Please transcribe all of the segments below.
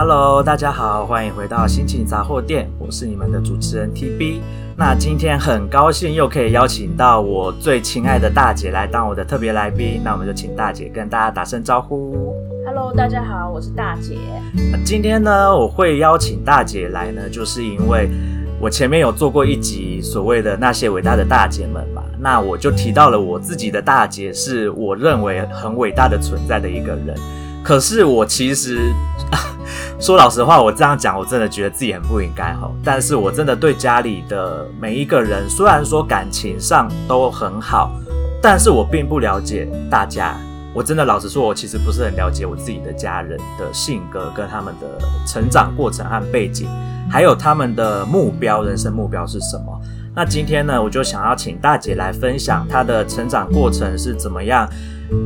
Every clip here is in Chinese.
Hello，大家好，欢迎回到心情杂货店，我是你们的主持人 TB。那今天很高兴又可以邀请到我最亲爱的大姐来当我的特别来宾，那我们就请大姐跟大家打声招呼。Hello，大家好，我是大姐。今天呢，我会邀请大姐来呢，就是因为我前面有做过一集所谓的那些伟大的大姐们嘛，那我就提到了我自己的大姐是我认为很伟大的存在的一个人，可是我其实。说老实话，我这样讲，我真的觉得自己很不应该哈。但是我真的对家里的每一个人，虽然说感情上都很好，但是我并不了解大家。我真的老实说，我其实不是很了解我自己的家人的性格跟他们的成长过程和背景，还有他们的目标，人生目标是什么。那今天呢，我就想要请大姐来分享她的成长过程是怎么样。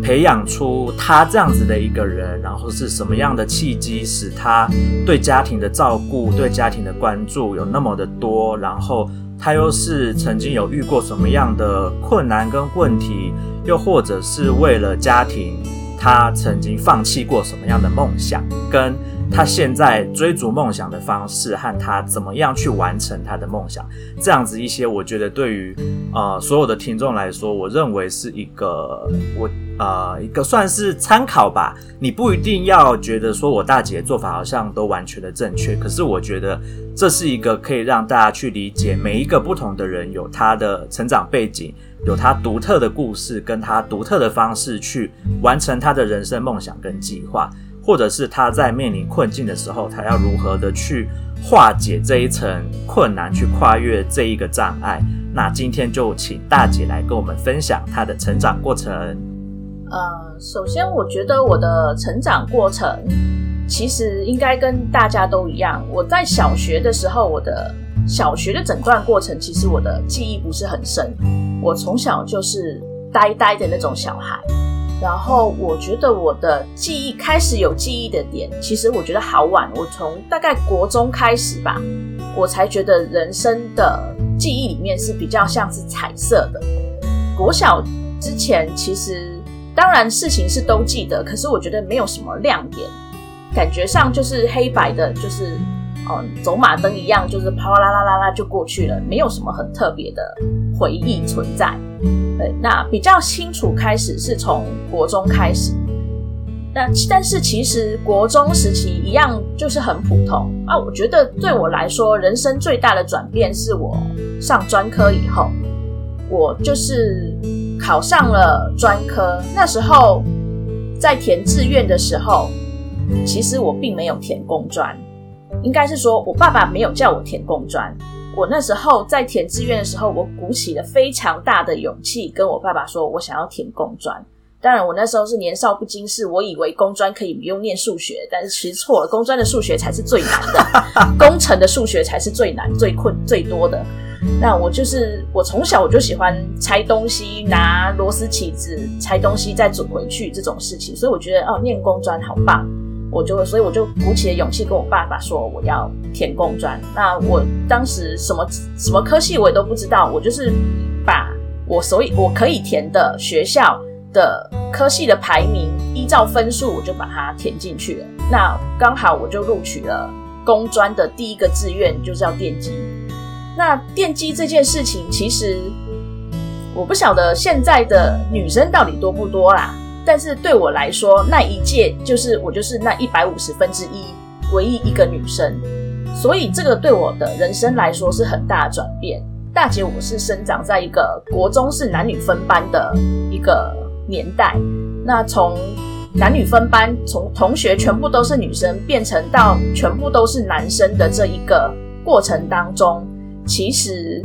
培养出他这样子的一个人，然后是什么样的契机使他对家庭的照顾、对家庭的关注有那么的多？然后他又是曾经有遇过什么样的困难跟问题？又或者是为了家庭，他曾经放弃过什么样的梦想？跟他现在追逐梦想的方式和他怎么样去完成他的梦想，这样子一些，我觉得对于呃所有的听众来说，我认为是一个我呃一个算是参考吧。你不一定要觉得说我大姐做法好像都完全的正确，可是我觉得这是一个可以让大家去理解每一个不同的人有他的成长背景，有他独特的故事，跟他独特的方式去完成他的人生梦想跟计划。或者是他在面临困境的时候，他要如何的去化解这一层困难，去跨越这一个障碍？那今天就请大姐来跟我们分享她的成长过程。呃，首先我觉得我的成长过程其实应该跟大家都一样。我在小学的时候，我的小学的整段过程，其实我的记忆不是很深。我从小就是呆呆的那种小孩。然后我觉得我的记忆开始有记忆的点，其实我觉得好晚。我从大概国中开始吧，我才觉得人生的记忆里面是比较像是彩色的。国小之前其实当然事情是都记得，可是我觉得没有什么亮点，感觉上就是黑白的，就是嗯走马灯一样，就是啪啦啦啦啦就过去了，没有什么很特别的回忆存在。对，那比较清楚开始是从国中开始，那但是其实国中时期一样就是很普通啊。我觉得对我来说，人生最大的转变是我上专科以后，我就是考上了专科。那时候在填志愿的时候，其实我并没有填工专，应该是说我爸爸没有叫我填工专。我那时候在填志愿的时候，我鼓起了非常大的勇气，跟我爸爸说，我想要填工专。当然，我那时候是年少不经事，我以为工专可以不用念数学，但是其实错了，工专的数学才是最难的，工程的数学才是最难、最困、最多的。那我就是我从小我就喜欢拆东西，拿螺丝起子拆东西再组回去这种事情，所以我觉得哦，念工专好棒。我就，所以我就鼓起了勇气跟我爸爸说，我要填工专。那我当时什么什么科系我也都不知道，我就是把我所以我可以填的学校的科系的排名，依照分数我就把它填进去了。那刚好我就录取了工专的第一个志愿，就叫电机。那电机这件事情，其实我不晓得现在的女生到底多不多啦。但是对我来说，那一届就是我就是那一百五十分之一唯一一个女生，所以这个对我的人生来说是很大的转变。大姐，我是生长在一个国中是男女分班的一个年代，那从男女分班，从同学全部都是女生，变成到全部都是男生的这一个过程当中，其实，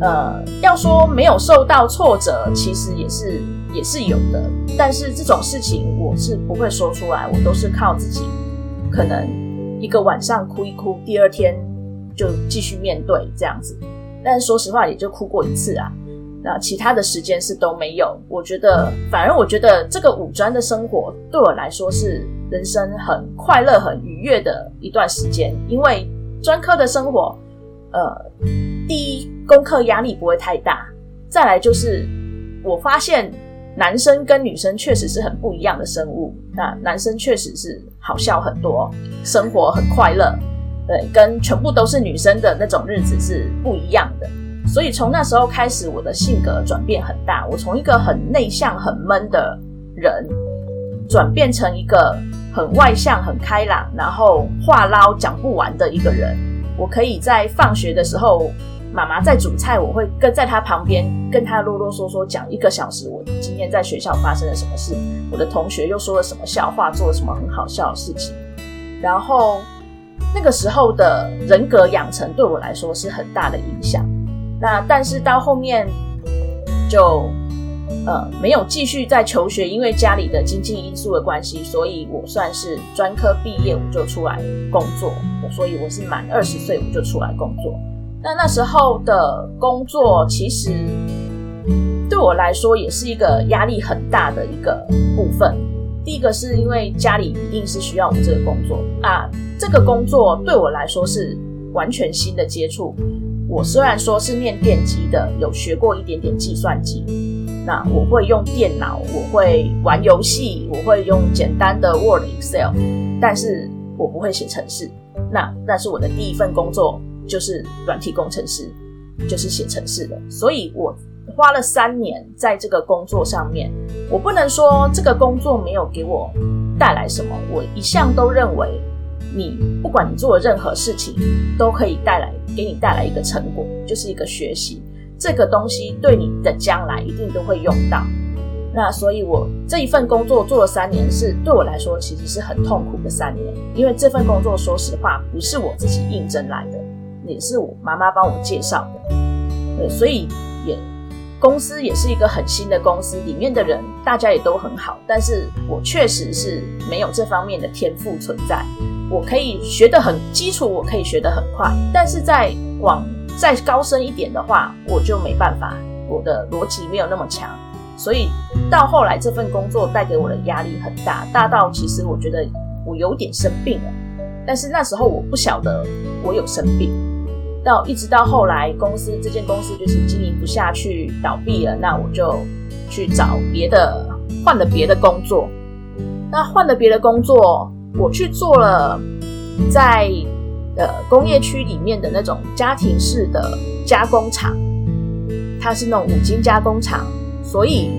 呃，要说没有受到挫折，其实也是。也是有的，但是这种事情我是不会说出来，我都是靠自己，可能一个晚上哭一哭，第二天就继续面对这样子。但是说实话，也就哭过一次啊。那其他的时间是都没有。我觉得，反而我觉得这个五专的生活对我来说是人生很快乐、很愉悦的一段时间，因为专科的生活，呃，第一功课压力不会太大，再来就是我发现。男生跟女生确实是很不一样的生物。那男生确实是好笑很多，生活很快乐，对，跟全部都是女生的那种日子是不一样的。所以从那时候开始，我的性格转变很大。我从一个很内向、很闷的人，转变成一个很外向、很开朗，然后话唠讲不完的一个人。我可以在放学的时候。妈妈在煮菜，我会跟在她旁边，跟她啰啰嗦嗦讲一个小时。我今天在学校发生了什么事？我的同学又说了什么笑话，做了什么很好笑的事情？然后那个时候的人格养成对我来说是很大的影响。那但是到后面就呃没有继续在求学，因为家里的经济因素的关系，所以我算是专科毕业我就出来工作。所以我是满二十岁我就出来工作。那那时候的工作，其实对我来说也是一个压力很大的一个部分。第一个是因为家里一定是需要我这个工作啊，这个工作对我来说是完全新的接触。我虽然说是念电机的，有学过一点点计算机，那我会用电脑，我会玩游戏，我会用简单的 Word、Excel，但是我不会写程式。那那是我的第一份工作。就是软体工程师，就是写程式的，所以我花了三年在这个工作上面。我不能说这个工作没有给我带来什么，我一向都认为，你不管你做任何事情，都可以带来给你带来一个成果，就是一个学习。这个东西对你的将来一定都会用到。那所以，我这一份工作做了三年，是对我来说其实是很痛苦的三年，因为这份工作说实话不是我自己应征来的。也是我妈妈帮我介绍的，对，所以也公司也是一个很新的公司，里面的人大家也都很好，但是我确实是没有这方面的天赋存在。我可以学得很基础，我可以学得很快，但是在广再高深一点的话，我就没办法，我的逻辑没有那么强，所以到后来这份工作带给我的压力很大，大到其实我觉得我有点生病了，但是那时候我不晓得我有生病。到一直到后来，公司这间公司就是经营不下去，倒闭了。那我就去找别的，换了别的工作。那换了别的工作，我去做了在呃工业区里面的那种家庭式的加工厂，它是那种五金加工厂，所以。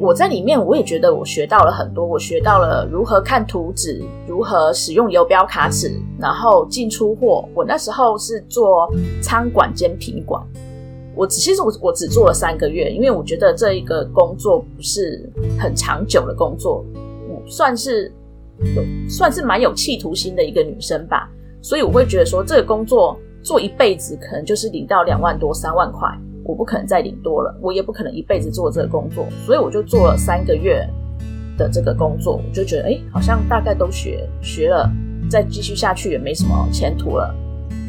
我在里面，我也觉得我学到了很多。我学到了如何看图纸，如何使用游标卡尺，然后进出货。我那时候是做仓管兼品管。我其实我我只做了三个月，因为我觉得这一个工作不是很长久的工作。我算是算是蛮有企图心的一个女生吧，所以我会觉得说这个工作做一辈子，可能就是领到两万多三万块。我不可能再领多了，我也不可能一辈子做这个工作，所以我就做了三个月的这个工作，我就觉得哎，好像大概都学学了，再继续下去也没什么前途了。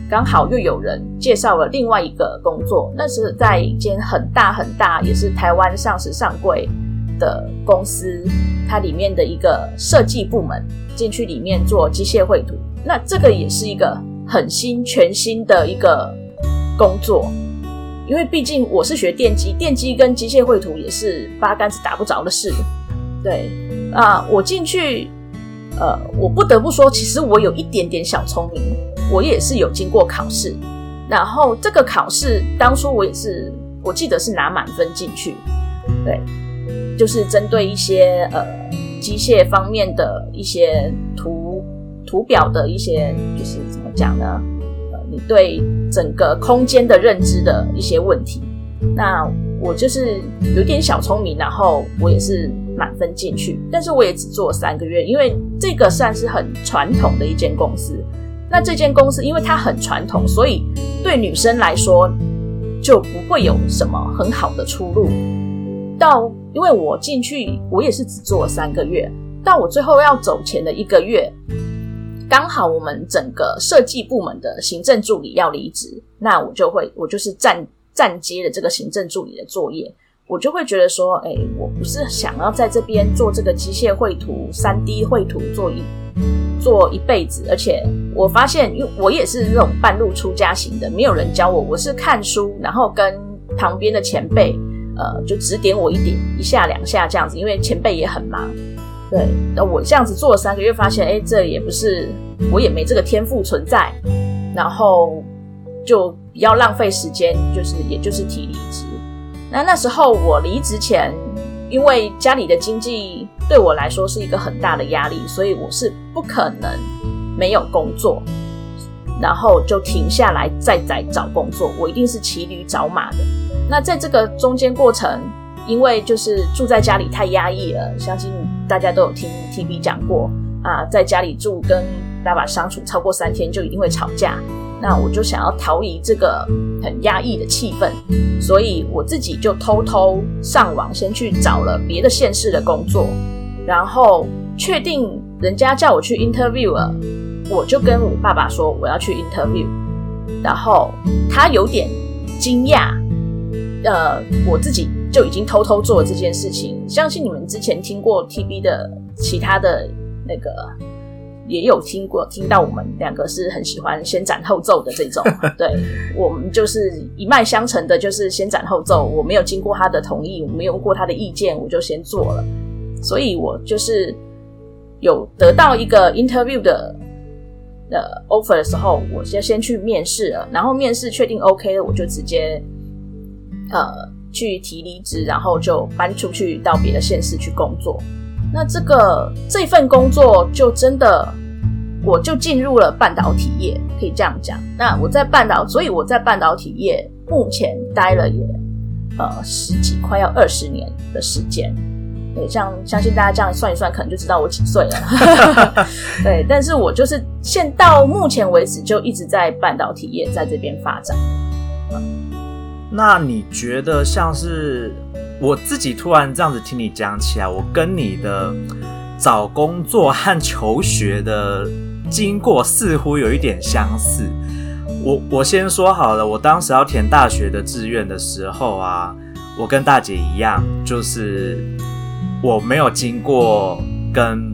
刚好又有人介绍了另外一个工作，那是在一间很大很大，也是台湾上市上柜的公司，它里面的一个设计部门，进去里面做机械绘图。那这个也是一个很新全新的一个工作。因为毕竟我是学电机，电机跟机械绘图也是八竿子打不着的事。对啊，我进去，呃，我不得不说，其实我有一点点小聪明，我也是有经过考试。然后这个考试当初我也是，我记得是拿满分进去。对，就是针对一些呃机械方面的一些图图表的一些，就是怎么讲呢？呃你对整个空间的认知的一些问题，那我就是有点小聪明，然后我也是满分进去，但是我也只做了三个月，因为这个算是很传统的一间公司。那这间公司因为它很传统，所以对女生来说就不会有什么很好的出路。到因为我进去，我也是只做了三个月，到我最后要走前的一个月。刚好我们整个设计部门的行政助理要离职，那我就会我就是站站接了这个行政助理的作业，我就会觉得说，哎，我不是想要在这边做这个机械绘图、三 D 绘图做一做一辈子，而且我发现，因为我也是那种半路出家型的，没有人教我，我是看书，然后跟旁边的前辈呃，就指点我一点一下两下这样子，因为前辈也很忙。对，那我这样子做了三个月，发现哎，这也不是我也没这个天赋存在，然后就比较浪费时间，就是也就是提离职。那那时候我离职前，因为家里的经济对我来说是一个很大的压力，所以我是不可能没有工作。然后就停下来再再找工作，我一定是骑驴找马的。那在这个中间过程，因为就是住在家里太压抑了，相信大家都有听 TB 讲过啊，在家里住跟爸爸相处超过三天就一定会吵架。那我就想要逃离这个很压抑的气氛，所以我自己就偷偷上网先去找了别的县市的工作，然后确定人家叫我去 interview 了。我就跟我爸爸说我要去 interview，然后他有点惊讶，呃，我自己就已经偷偷做了这件事情。相信你们之前听过 TB 的其他的那个，也有听过听到我们两个是很喜欢先斩后奏的这种，对，我们就是一脉相承的，就是先斩后奏。我没有经过他的同意，我没有过他的意见，我就先做了，所以我就是有得到一个 interview 的。的 offer 的时候，我先先去面试了，然后面试确定 OK 了，我就直接呃去提离职，然后就搬出去到别的县市去工作。那这个这份工作就真的，我就进入了半导体业，可以这样讲。那我在半导，所以我在半导体业目前待了也呃十几快要二十年的时间。对，像相信大家这样算一算，可能就知道我几岁了。对，但是我就是现到目前为止就一直在半导体业在这边发展。那你觉得像是我自己突然这样子听你讲起来，我跟你的找工作和求学的经过似乎有一点相似。我我先说好了，我当时要填大学的志愿的时候啊，我跟大姐一样，就是。我没有经过跟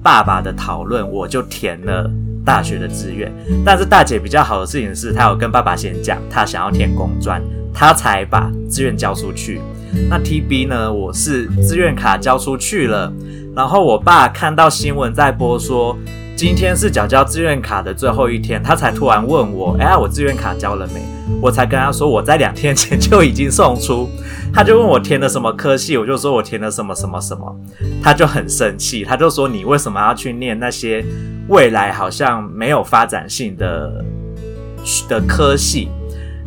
爸爸的讨论，我就填了大学的志愿。但是大姐比较好的事情是，她有跟爸爸先讲，她想要填工专，她才把志愿交出去。那 TB 呢？我是志愿卡交出去了，然后我爸看到新闻在播说今天是缴交志愿卡的最后一天，他才突然问我：“哎，我志愿卡交了没？”我才跟他说：“我在两天前就已经送出。”他就问我填了什么科系，我就说我填了什么什么什么，他就很生气，他就说，你为什么要去念那些未来好像没有发展性的的科系？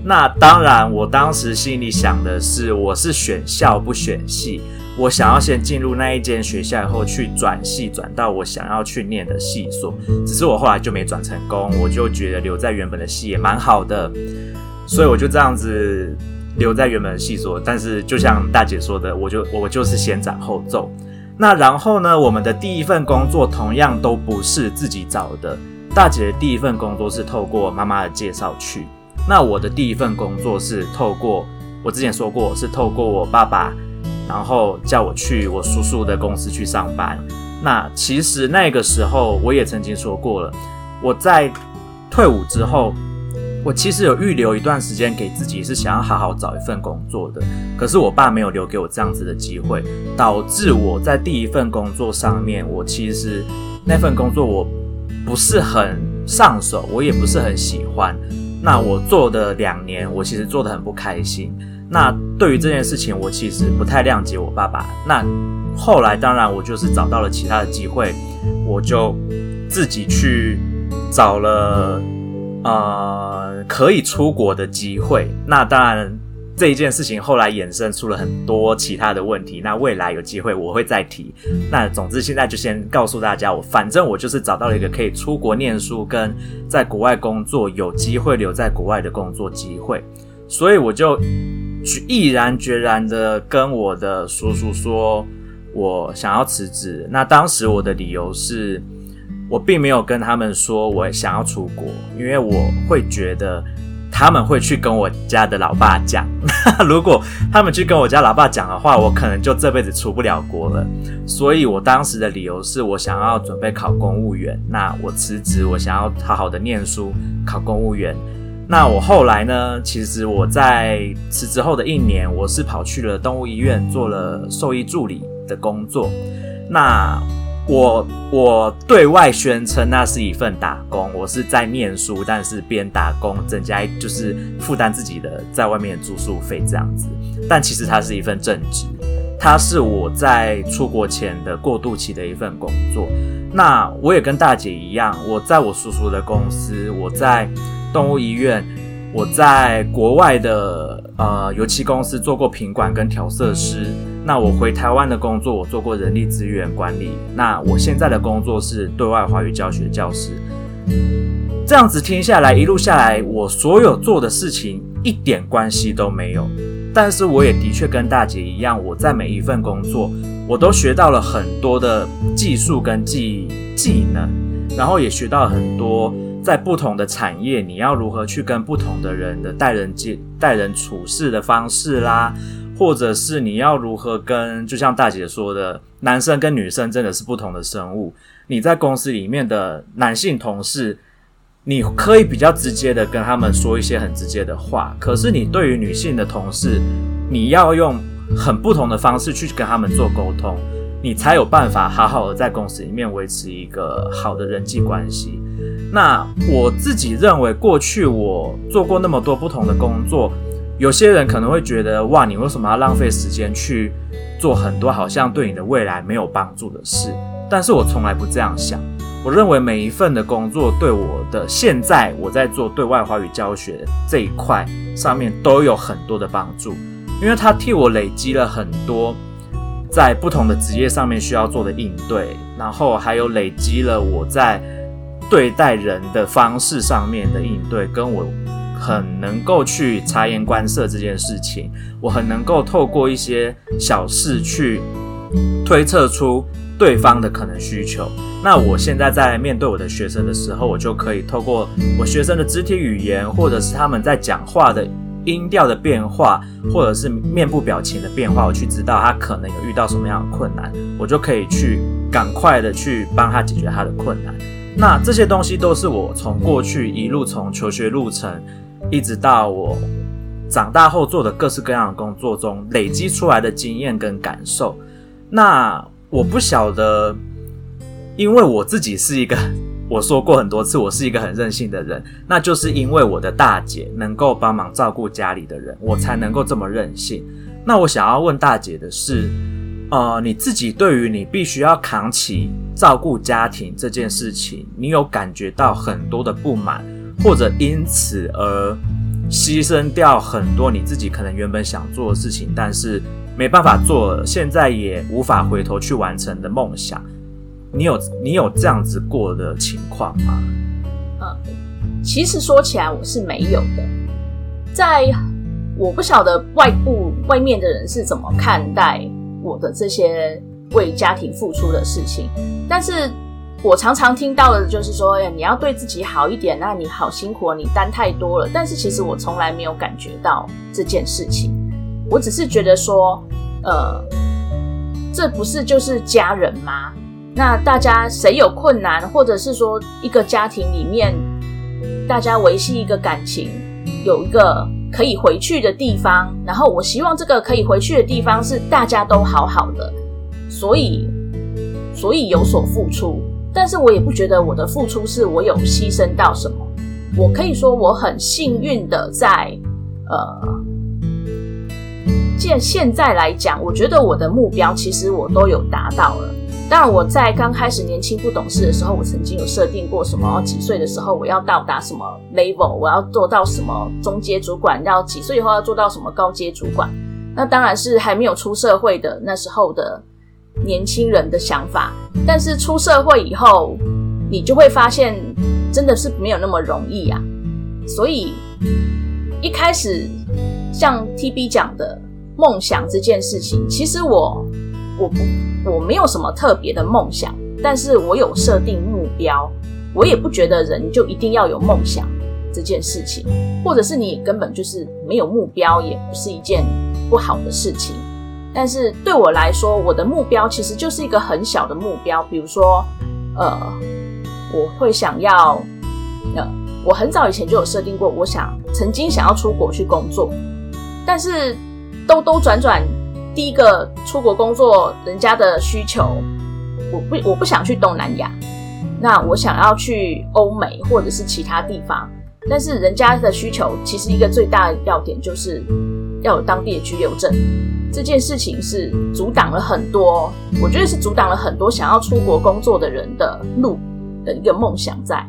那当然，我当时心里想的是，我是选校不选系，我想要先进入那一间学校以后去转系，转到我想要去念的系所。只是我后来就没转成功，我就觉得留在原本的系也蛮好的，所以我就这样子。留在原本的系所，但是就像大姐说的，我就我就是先斩后奏。那然后呢，我们的第一份工作同样都不是自己找的。大姐的第一份工作是透过妈妈的介绍去，那我的第一份工作是透过我之前说过是透过我爸爸，然后叫我去我叔叔的公司去上班。那其实那个时候我也曾经说过了，我在退伍之后。我其实有预留一段时间给自己，是想要好好找一份工作的。可是我爸没有留给我这样子的机会，导致我在第一份工作上面，我其实那份工作我不是很上手，我也不是很喜欢。那我做的两年，我其实做得很不开心。那对于这件事情，我其实不太谅解我爸爸。那后来，当然我就是找到了其他的机会，我就自己去找了。呃，可以出国的机会，那当然这一件事情后来衍生出了很多其他的问题。那未来有机会我会再提。那总之现在就先告诉大家，我反正我就是找到了一个可以出国念书跟在国外工作，有机会留在国外的工作机会，所以我就毅然决然的跟我的叔叔说，我想要辞职。那当时我的理由是。我并没有跟他们说我想要出国，因为我会觉得他们会去跟我家的老爸讲。如果他们去跟我家老爸讲的话，我可能就这辈子出不了国了。所以我当时的理由是我想要准备考公务员。那我辞职，我想要好好的念书，考公务员。那我后来呢，其实我在辞职后的一年，我是跑去了动物医院做了兽医助理的工作。那我我对外宣称那是一份打工，我是在念书，但是边打工增加就是负担自己的在外面住宿费这样子。但其实它是一份正职，它是我在出国前的过渡期的一份工作。那我也跟大姐一样，我在我叔叔的公司，我在动物医院，我在国外的呃油漆公司做过品管跟调色师。那我回台湾的工作，我做过人力资源管理。那我现在的工作是对外华语教学教师。这样子听下来，一路下来，我所有做的事情一点关系都没有。但是我也的确跟大姐一样，我在每一份工作，我都学到了很多的技术跟技技能，然后也学到了很多在不同的产业，你要如何去跟不同的人的待人接待人处事的方式啦。或者是你要如何跟，就像大姐说的，男生跟女生真的是不同的生物。你在公司里面的男性同事，你可以比较直接的跟他们说一些很直接的话，可是你对于女性的同事，你要用很不同的方式去跟他们做沟通，你才有办法好好的在公司里面维持一个好的人际关系。那我自己认为，过去我做过那么多不同的工作。有些人可能会觉得，哇，你为什么要浪费时间去做很多好像对你的未来没有帮助的事？但是我从来不这样想。我认为每一份的工作对我的现在我在做对外华语教学这一块上面都有很多的帮助，因为它替我累积了很多在不同的职业上面需要做的应对，然后还有累积了我在对待人的方式上面的应对，跟我。很能够去察言观色这件事情，我很能够透过一些小事去推测出对方的可能需求。那我现在在面对我的学生的时候，我就可以透过我学生的肢体语言，或者是他们在讲话的音调的变化，或者是面部表情的变化，我去知道他可能有遇到什么样的困难，我就可以去赶快的去帮他解决他的困难。那这些东西都是我从过去一路从求学路程。一直到我长大后做的各式各样的工作中累积出来的经验跟感受，那我不晓得，因为我自己是一个，我说过很多次，我是一个很任性的人，那就是因为我的大姐能够帮忙照顾家里的人，我才能够这么任性。那我想要问大姐的是，呃，你自己对于你必须要扛起照顾家庭这件事情，你有感觉到很多的不满？或者因此而牺牲掉很多你自己可能原本想做的事情，但是没办法做了，现在也无法回头去完成的梦想，你有你有这样子过的情况吗？嗯，其实说起来我是没有的，在我不晓得外部外面的人是怎么看待我的这些为家庭付出的事情，但是。我常常听到的就是说，哎，你要对自己好一点，那你好辛苦，你担太多了。但是其实我从来没有感觉到这件事情，我只是觉得说，呃，这不是就是家人吗？那大家谁有困难，或者是说一个家庭里面，大家维系一个感情，有一个可以回去的地方，然后我希望这个可以回去的地方是大家都好好的，所以，所以有所付出。但是我也不觉得我的付出是我有牺牲到什么，我可以说我很幸运的在，呃，现现在来讲，我觉得我的目标其实我都有达到了。当然我在刚开始年轻不懂事的时候，我曾经有设定过什么几岁的时候我要到达什么 level，我要做到什么中阶主管，要几岁以后要做到什么高阶主管。那当然是还没有出社会的那时候的。年轻人的想法，但是出社会以后，你就会发现真的是没有那么容易啊。所以一开始像 TB 讲的梦想这件事情，其实我我不我没有什么特别的梦想，但是我有设定目标。我也不觉得人就一定要有梦想这件事情，或者是你根本就是没有目标，也不是一件不好的事情。但是对我来说，我的目标其实就是一个很小的目标，比如说，呃，我会想要，呃，我很早以前就有设定过，我想曾经想要出国去工作，但是兜兜转转，第一个出国工作人家的需求，我不我不想去东南亚，那我想要去欧美或者是其他地方，但是人家的需求其实一个最大的要点就是要有当地的居留证，这件事情是阻挡了很多，我觉得是阻挡了很多想要出国工作的人的路的一个梦想在。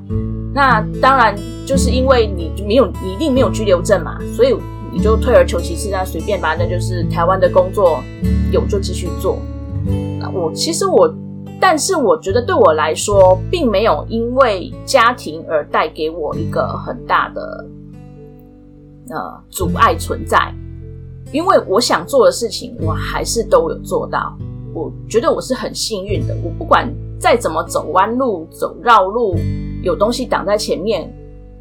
那当然就是因为你没有，你一定没有居留证嘛，所以你就退而求其次，那随便吧，那就是台湾的工作有就继续做。那我其实我，但是我觉得对我来说，并没有因为家庭而带给我一个很大的呃阻碍存在，因为我想做的事情，我还是都有做到。我觉得我是很幸运的，我不管再怎么走弯路、走绕路。有东西挡在前面，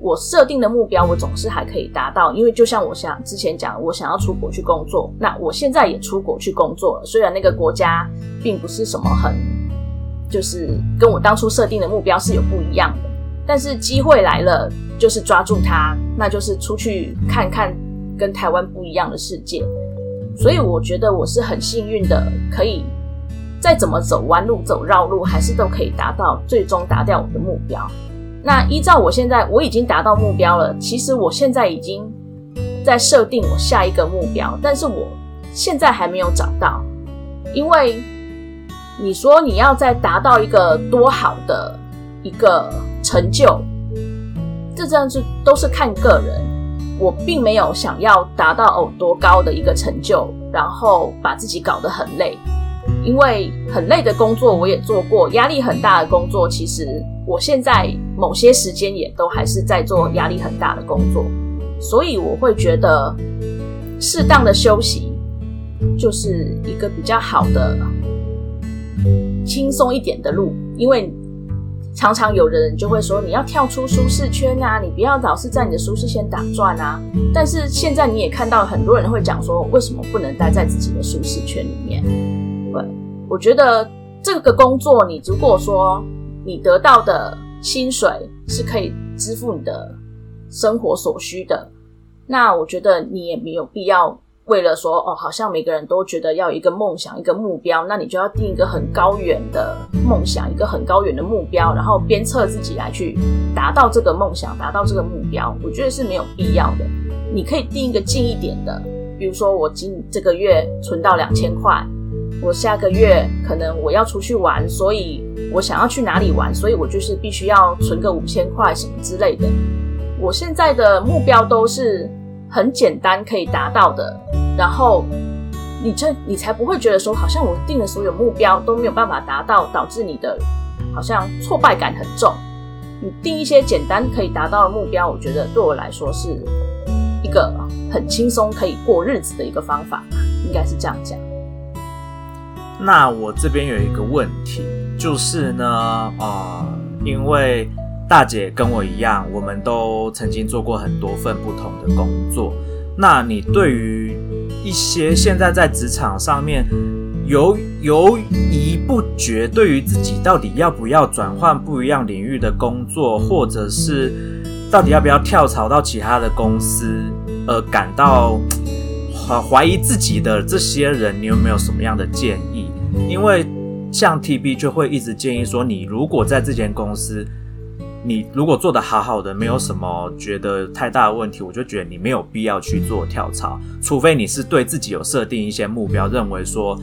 我设定的目标我总是还可以达到，因为就像我想之前讲，我想要出国去工作，那我现在也出国去工作了。虽然那个国家并不是什么很，就是跟我当初设定的目标是有不一样的，但是机会来了，就是抓住它，那就是出去看看跟台湾不一样的世界。所以我觉得我是很幸运的，可以再怎么走弯路、走绕路，还是都可以达到，最终达到我的目标。那依照我现在，我已经达到目标了。其实我现在已经在设定我下一个目标，但是我现在还没有找到。因为你说你要再达到一个多好的一个成就，这这样子都是看个人。我并没有想要达到哦多高的一个成就，然后把自己搞得很累。因为很累的工作我也做过，压力很大的工作，其实我现在某些时间也都还是在做压力很大的工作，所以我会觉得适当的休息就是一个比较好的轻松一点的路。因为常常有的人就会说，你要跳出舒适圈啊，你不要老是在你的舒适圈打转啊。但是现在你也看到很多人会讲说，为什么不能待在自己的舒适圈里面？我觉得这个工作，你如果说你得到的薪水是可以支付你的生活所需的，那我觉得你也没有必要为了说哦，好像每个人都觉得要一个梦想、一个目标，那你就要定一个很高远的梦想、一个很高远的目标，然后鞭策自己来去达到这个梦想、达到这个目标。我觉得是没有必要的。你可以定一个近一点的，比如说我今这个月存到两千块。我下个月可能我要出去玩，所以我想要去哪里玩，所以我就是必须要存个五千块什么之类的。我现在的目标都是很简单可以达到的，然后你这你才不会觉得说好像我定的所有目标都没有办法达到，导致你的好像挫败感很重。你定一些简单可以达到的目标，我觉得对我来说是一个很轻松可以过日子的一个方法，应该是这样讲。那我这边有一个问题，就是呢，啊、呃，因为大姐跟我一样，我们都曾经做过很多份不同的工作。那你对于一些现在在职场上面犹犹疑不决，对于自己到底要不要转换不一样领域的工作，或者是到底要不要跳槽到其他的公司，而感到怀怀疑自己的这些人，你有没有什么样的建议？因为像 TB 就会一直建议说，你如果在这间公司，你如果做得好好的，没有什么觉得太大的问题，我就觉得你没有必要去做跳槽，除非你是对自己有设定一些目标，认为说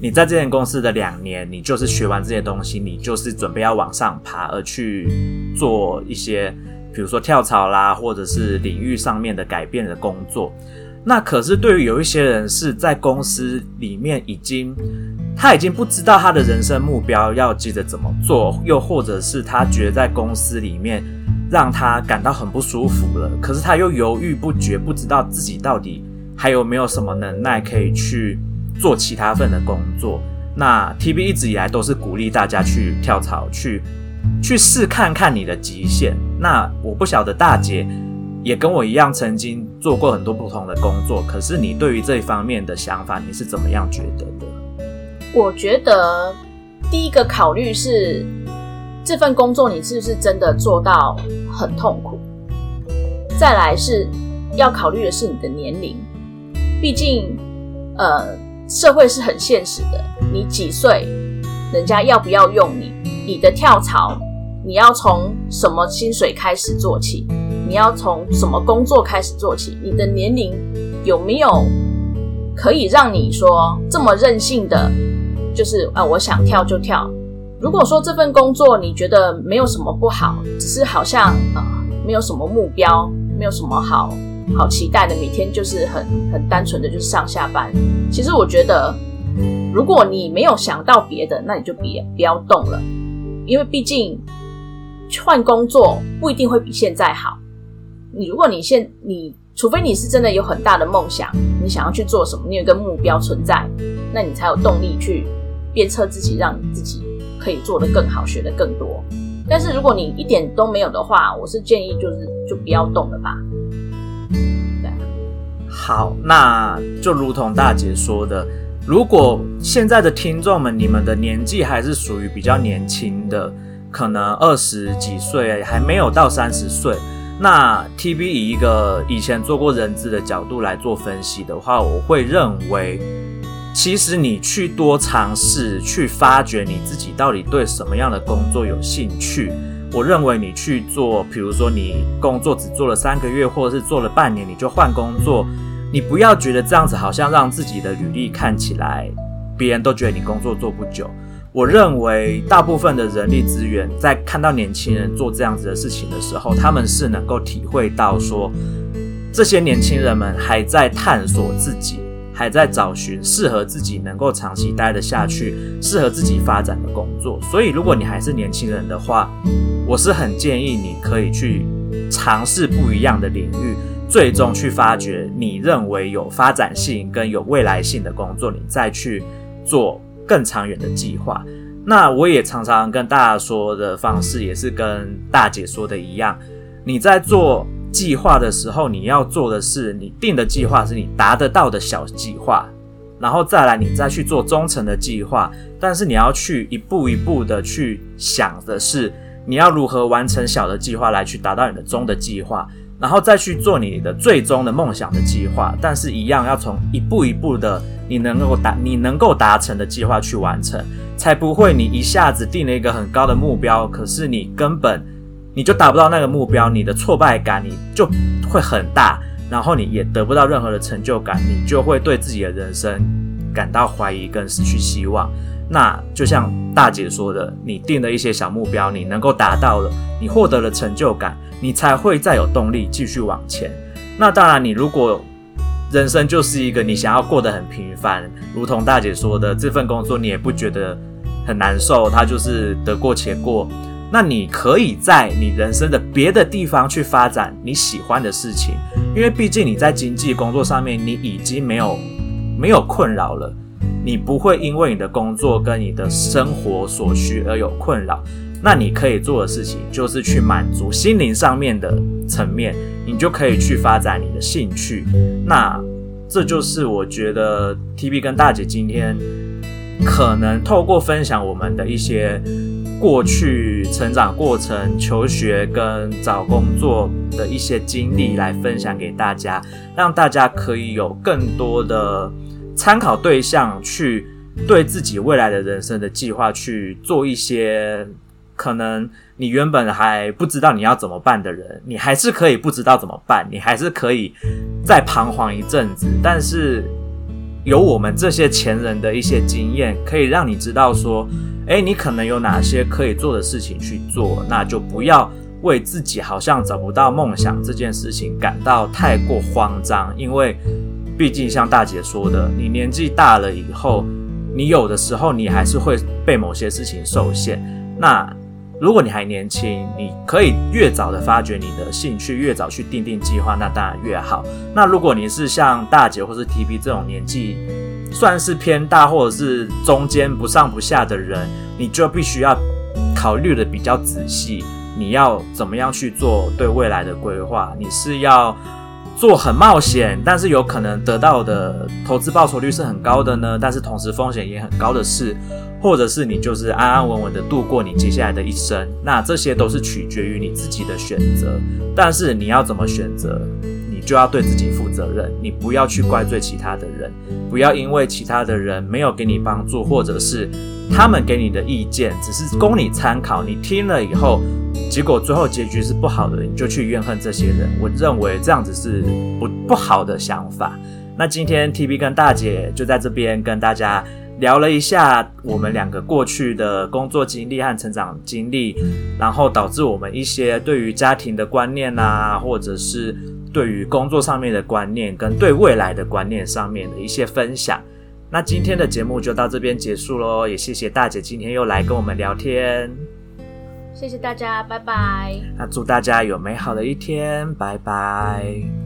你在这间公司的两年，你就是学完这些东西，你就是准备要往上爬，而去做一些，比如说跳槽啦，或者是领域上面的改变的工作。那可是对于有一些人是在公司里面已经，他已经不知道他的人生目标要接着怎么做，又或者是他觉得在公司里面让他感到很不舒服了，可是他又犹豫不决，不知道自己到底还有没有什么能耐可以去做其他份的工作。那 TB 一直以来都是鼓励大家去跳槽，去去试看看你的极限。那我不晓得大姐。也跟我一样，曾经做过很多不同的工作。可是你对于这一方面的想法，你是怎么样觉得的？我觉得第一个考虑是这份工作你是不是真的做到很痛苦？再来是要考虑的是你的年龄，毕竟呃社会是很现实的，你几岁，人家要不要用你，你的跳槽，你要从什么薪水开始做起，你要从什么工作开始做起，你的年龄有没有可以让你说这么任性的，就是啊我想跳就跳。如果说这份工作你觉得没有什么不好，只是好像啊、呃、没有什么目标，没有什么好好期待的，每天就是很很单纯的就是上下班。其实我觉得，如果你没有想到别的，那你就别不要动了，因为毕竟换工作不一定会比现在好。你如果你现你除非你是真的有很大的梦想，你想要去做什么，你有一个目标存在，那你才有动力去鞭策自己，让你自己。可以做得更好，学得更多。但是如果你一点都没有的话，我是建议就是就不要动了吧。对。好，那就如同大姐说的，如果现在的听众们，你们的年纪还是属于比较年轻的，可能二十几岁，还没有到三十岁，那 TB 以一个以前做过人资的角度来做分析的话，我会认为。其实你去多尝试，去发掘你自己到底对什么样的工作有兴趣。我认为你去做，比如说你工作只做了三个月，或者是做了半年，你就换工作，你不要觉得这样子好像让自己的履历看起来，别人都觉得你工作做不久。我认为大部分的人力资源在看到年轻人做这样子的事情的时候，他们是能够体会到说，这些年轻人们还在探索自己。还在找寻适合自己能够长期待得下去、适合自己发展的工作，所以如果你还是年轻人的话，我是很建议你可以去尝试不一样的领域，最终去发掘你认为有发展性跟有未来性的工作，你再去做更长远的计划。那我也常常跟大家说的方式，也是跟大姐说的一样，你在做。计划的时候，你要做的是，你定的计划是你达得到的小计划，然后再来你再去做中层的计划。但是你要去一步一步的去想的是，你要如何完成小的计划来去达到你的中的计划，然后再去做你的最终的梦想的计划。但是一样要从一步一步的你能够达你能够达成的计划去完成，才不会你一下子定了一个很高的目标，可是你根本。你就达不到那个目标，你的挫败感你就会很大，然后你也得不到任何的成就感，你就会对自己的人生感到怀疑跟失去希望。那就像大姐说的，你定了一些小目标，你能够达到了，你获得了成就感，你才会再有动力继续往前。那当然，你如果人生就是一个你想要过得很平凡，如同大姐说的，这份工作你也不觉得很难受，它就是得过且过。那你可以在你人生的别的地方去发展你喜欢的事情，因为毕竟你在经济工作上面你已经没有没有困扰了，你不会因为你的工作跟你的生活所需而有困扰。那你可以做的事情就是去满足心灵上面的层面，你就可以去发展你的兴趣。那这就是我觉得 TB 跟大姐今天可能透过分享我们的一些。过去成长过程、求学跟找工作的一些经历来分享给大家，让大家可以有更多的参考对象，去对自己未来的人生的计划去做一些可能你原本还不知道你要怎么办的人，你还是可以不知道怎么办，你还是可以再彷徨一阵子，但是有我们这些前人的一些经验，可以让你知道说。诶，你可能有哪些可以做的事情去做，那就不要为自己好像找不到梦想这件事情感到太过慌张，因为毕竟像大姐说的，你年纪大了以后，你有的时候你还是会被某些事情受限。那如果你还年轻，你可以越早的发掘你的兴趣，越早去定定计划，那当然越好。那如果你是像大姐或是 TB 这种年纪，算是偏大或者是中间不上不下的人，你就必须要考虑的比较仔细。你要怎么样去做对未来的规划？你是要做很冒险，但是有可能得到的投资报酬率是很高的呢？但是同时风险也很高的事，或者是你就是安安稳稳的度过你接下来的一生，那这些都是取决于你自己的选择。但是你要怎么选择，就要对自己负责任，你不要去怪罪其他的人，不要因为其他的人没有给你帮助，或者是他们给你的意见只是供你参考，你听了以后。结果最后结局是不好的，你就去怨恨这些人。我认为这样子是不不好的想法。那今天 TB 跟大姐就在这边跟大家聊了一下我们两个过去的工作经历和成长经历，然后导致我们一些对于家庭的观念啊，或者是对于工作上面的观念跟对未来的观念上面的一些分享。那今天的节目就到这边结束喽，也谢谢大姐今天又来跟我们聊天。谢谢大家，拜拜。那祝大家有美好的一天，拜拜。